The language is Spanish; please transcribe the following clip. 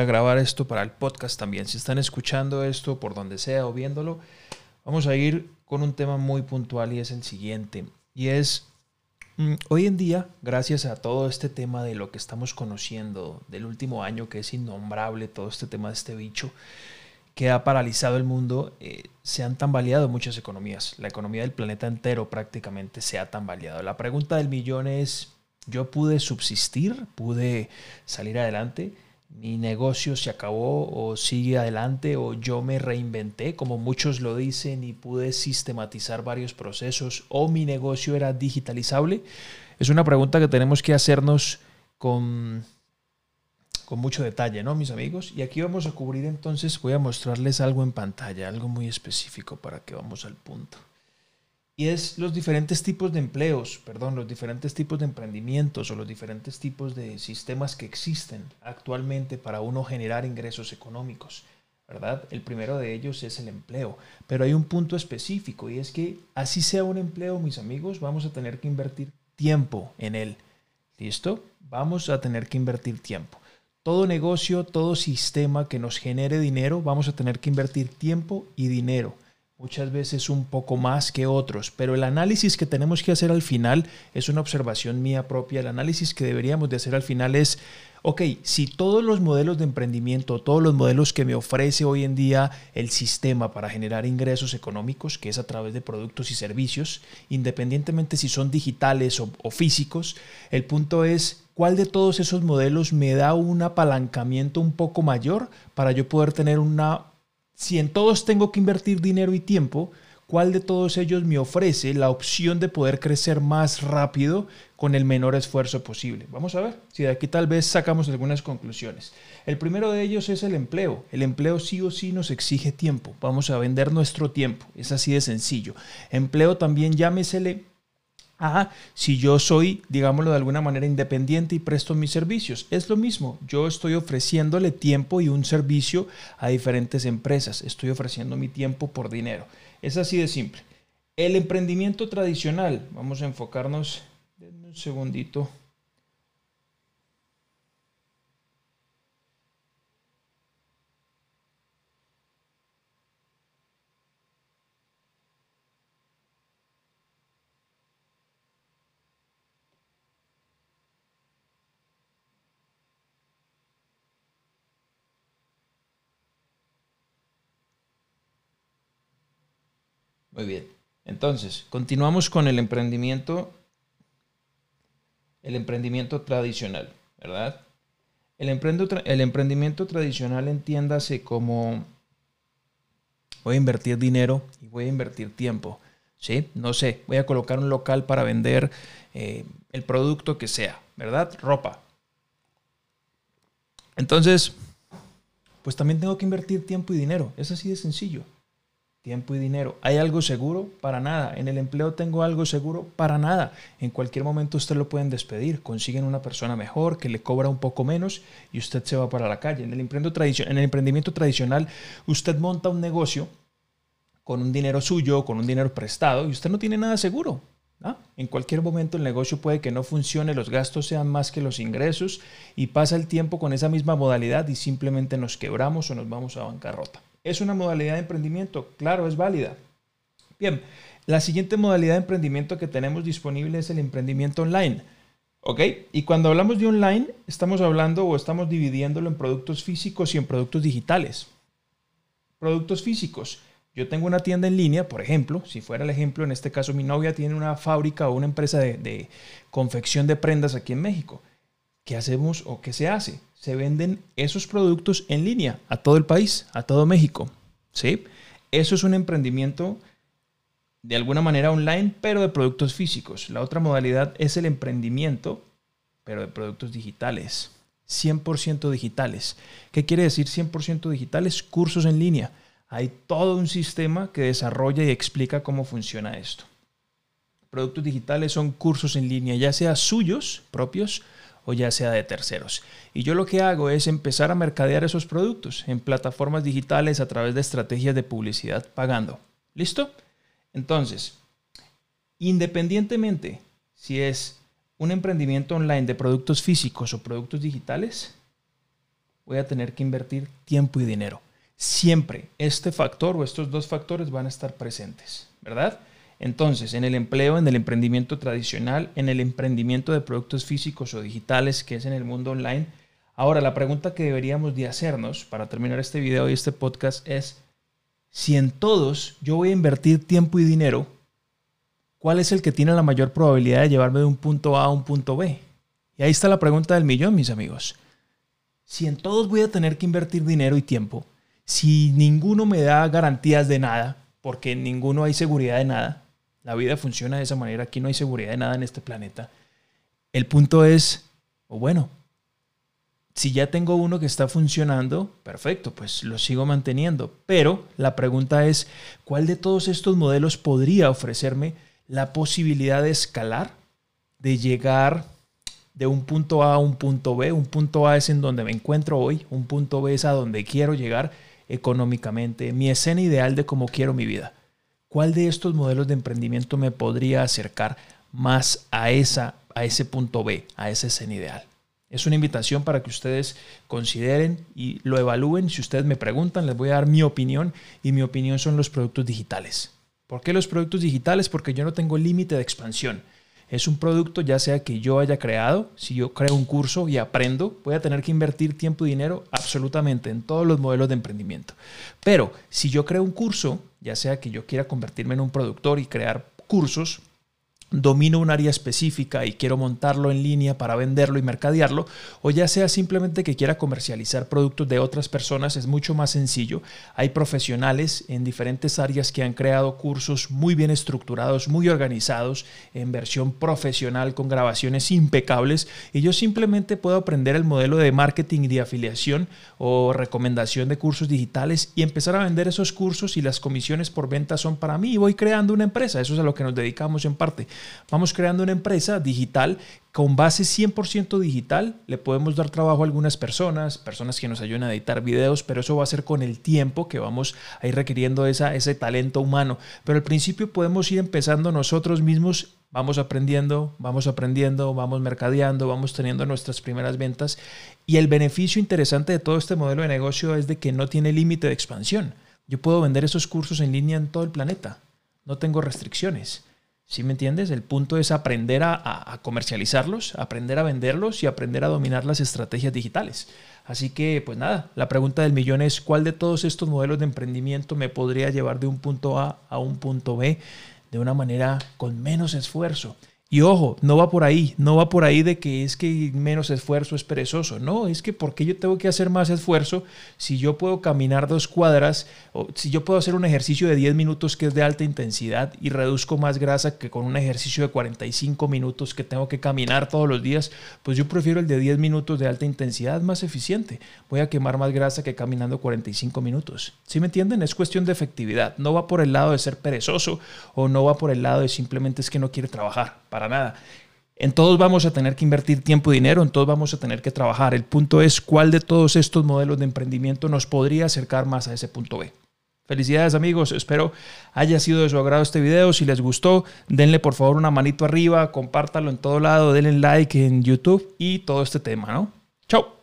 a grabar esto para el podcast también. Si están escuchando esto por donde sea o viéndolo, vamos a ir con un tema muy puntual y es el siguiente. Y es, mm, hoy en día, gracias a todo este tema de lo que estamos conociendo del último año, que es innombrable, todo este tema de este bicho, que ha paralizado el mundo, eh, se han tambaleado muchas economías. La economía del planeta entero prácticamente se ha tambaleado. La pregunta del millón es, ¿yo pude subsistir? ¿Pude salir adelante? Mi negocio se acabó o sigue adelante o yo me reinventé, como muchos lo dicen, y pude sistematizar varios procesos o mi negocio era digitalizable? Es una pregunta que tenemos que hacernos con, con mucho detalle, ¿no, mis amigos? Y aquí vamos a cubrir entonces, voy a mostrarles algo en pantalla, algo muy específico para que vamos al punto y es los diferentes tipos de empleos, perdón, los diferentes tipos de emprendimientos o los diferentes tipos de sistemas que existen actualmente para uno generar ingresos económicos, ¿verdad? El primero de ellos es el empleo, pero hay un punto específico y es que así sea un empleo, mis amigos, vamos a tener que invertir tiempo en él. ¿Listo? Vamos a tener que invertir tiempo. Todo negocio, todo sistema que nos genere dinero, vamos a tener que invertir tiempo y dinero muchas veces un poco más que otros, pero el análisis que tenemos que hacer al final es una observación mía propia, el análisis que deberíamos de hacer al final es, ok, si todos los modelos de emprendimiento, todos los modelos que me ofrece hoy en día el sistema para generar ingresos económicos, que es a través de productos y servicios, independientemente si son digitales o, o físicos, el punto es cuál de todos esos modelos me da un apalancamiento un poco mayor para yo poder tener una si en todos tengo que invertir dinero y tiempo, ¿cuál de todos ellos me ofrece la opción de poder crecer más rápido con el menor esfuerzo posible? Vamos a ver si de aquí tal vez sacamos algunas conclusiones. El primero de ellos es el empleo. El empleo sí o sí nos exige tiempo. Vamos a vender nuestro tiempo. Es así de sencillo. Empleo también llámesele a si yo soy, digámoslo de alguna manera, independiente y presto mis servicios. Es lo mismo, yo estoy ofreciéndole tiempo y un servicio a diferentes empresas, estoy ofreciendo mi tiempo por dinero. Es así de simple. El emprendimiento tradicional, vamos a enfocarnos, un segundito. Muy bien. Entonces, continuamos con el emprendimiento, el emprendimiento tradicional, ¿verdad? El, el emprendimiento tradicional entiéndase como voy a invertir dinero y voy a invertir tiempo. ¿Sí? No sé, voy a colocar un local para vender eh, el producto que sea, ¿verdad? Ropa. Entonces, pues también tengo que invertir tiempo y dinero. Es así de sencillo tiempo y dinero. ¿Hay algo seguro? Para nada. ¿En el empleo tengo algo seguro? Para nada. En cualquier momento usted lo pueden despedir. Consiguen una persona mejor que le cobra un poco menos y usted se va para la calle. En el, en el emprendimiento tradicional usted monta un negocio con un dinero suyo, con un dinero prestado y usted no tiene nada seguro. En cualquier momento el negocio puede que no funcione, los gastos sean más que los ingresos y pasa el tiempo con esa misma modalidad y simplemente nos quebramos o nos vamos a bancarrota. ¿Es una modalidad de emprendimiento? Claro, es válida. Bien, la siguiente modalidad de emprendimiento que tenemos disponible es el emprendimiento online. ¿Ok? Y cuando hablamos de online, estamos hablando o estamos dividiéndolo en productos físicos y en productos digitales. Productos físicos. Yo tengo una tienda en línea, por ejemplo, si fuera el ejemplo, en este caso mi novia tiene una fábrica o una empresa de, de confección de prendas aquí en México. ¿Qué hacemos o qué se hace? Se venden esos productos en línea a todo el país, a todo México. ¿sí? Eso es un emprendimiento de alguna manera online, pero de productos físicos. La otra modalidad es el emprendimiento, pero de productos digitales. 100% digitales. ¿Qué quiere decir 100% digitales? Cursos en línea. Hay todo un sistema que desarrolla y explica cómo funciona esto. Productos digitales son cursos en línea, ya sea suyos propios o ya sea de terceros. Y yo lo que hago es empezar a mercadear esos productos en plataformas digitales a través de estrategias de publicidad pagando. ¿Listo? Entonces, independientemente si es un emprendimiento online de productos físicos o productos digitales, voy a tener que invertir tiempo y dinero. Siempre este factor o estos dos factores van a estar presentes, ¿verdad? Entonces, en el empleo, en el emprendimiento tradicional, en el emprendimiento de productos físicos o digitales, que es en el mundo online. Ahora, la pregunta que deberíamos de hacernos para terminar este video y este podcast es, si en todos yo voy a invertir tiempo y dinero, ¿cuál es el que tiene la mayor probabilidad de llevarme de un punto A a un punto B? Y ahí está la pregunta del millón, mis amigos. Si en todos voy a tener que invertir dinero y tiempo, si ninguno me da garantías de nada, porque en ninguno hay seguridad de nada, la vida funciona de esa manera. Aquí no hay seguridad de nada en este planeta. El punto es, o bueno, si ya tengo uno que está funcionando, perfecto, pues lo sigo manteniendo. Pero la pregunta es, ¿cuál de todos estos modelos podría ofrecerme la posibilidad de escalar, de llegar de un punto A a un punto B? Un punto A es en donde me encuentro hoy, un punto B es a donde quiero llegar económicamente, mi escena ideal de cómo quiero mi vida. ¿Cuál de estos modelos de emprendimiento me podría acercar más a, esa, a ese punto B, a ese escena ideal? Es una invitación para que ustedes consideren y lo evalúen. Si ustedes me preguntan, les voy a dar mi opinión y mi opinión son los productos digitales. ¿Por qué los productos digitales? Porque yo no tengo límite de expansión. Es un producto ya sea que yo haya creado, si yo creo un curso y aprendo, voy a tener que invertir tiempo y dinero absolutamente en todos los modelos de emprendimiento. Pero si yo creo un curso, ya sea que yo quiera convertirme en un productor y crear cursos, domino un área específica y quiero montarlo en línea para venderlo y mercadearlo, o ya sea simplemente que quiera comercializar productos de otras personas, es mucho más sencillo. Hay profesionales en diferentes áreas que han creado cursos muy bien estructurados, muy organizados, en versión profesional, con grabaciones impecables, y yo simplemente puedo aprender el modelo de marketing y de afiliación o recomendación de cursos digitales y empezar a vender esos cursos y las comisiones por venta son para mí y voy creando una empresa. Eso es a lo que nos dedicamos en parte. Vamos creando una empresa digital con base 100% digital. Le podemos dar trabajo a algunas personas, personas que nos ayuden a editar videos, pero eso va a ser con el tiempo que vamos a ir requiriendo esa, ese talento humano. Pero al principio podemos ir empezando nosotros mismos vamos aprendiendo, vamos aprendiendo, vamos mercadeando, vamos teniendo nuestras primeras ventas. Y el beneficio interesante de todo este modelo de negocio es de que no tiene límite de expansión. Yo puedo vender esos cursos en línea en todo el planeta. No tengo restricciones. ¿Sí me entiendes? El punto es aprender a, comercializarlos, aprender a venderlos y aprender a dominar las estrategias digitales. Así que, pues nada, la pregunta del millón es, ¿cuál de todos estos modelos de emprendimiento me podría llevar de un punto A a un punto B de una manera con menos esfuerzo? Y ojo, no va por ahí, no va por ahí de que es que menos esfuerzo es perezoso. No, es que porque yo tengo que hacer más esfuerzo si yo puedo caminar dos cuadras o si yo puedo hacer un ejercicio de 10 minutos que es de alta intensidad y reduzco más grasa que con un ejercicio de 45 minutos que tengo que caminar todos los días, pues yo prefiero el de 10 minutos de alta intensidad más eficiente. Voy a quemar más grasa que caminando 45 minutos. ¿Sí me entienden? Es cuestión de efectividad. No va por el lado de ser perezoso o no va por el lado de simplemente es que no quiere trabajar nada. En todos vamos a tener que invertir tiempo y dinero, en todos vamos a tener que trabajar. El punto es cuál de todos estos modelos de emprendimiento nos podría acercar más a ese punto B. Felicidades amigos, espero haya sido de su agrado este video. Si les gustó, denle por favor una manito arriba, compártalo en todo lado, denle like en YouTube y todo este tema, ¿no? Chao.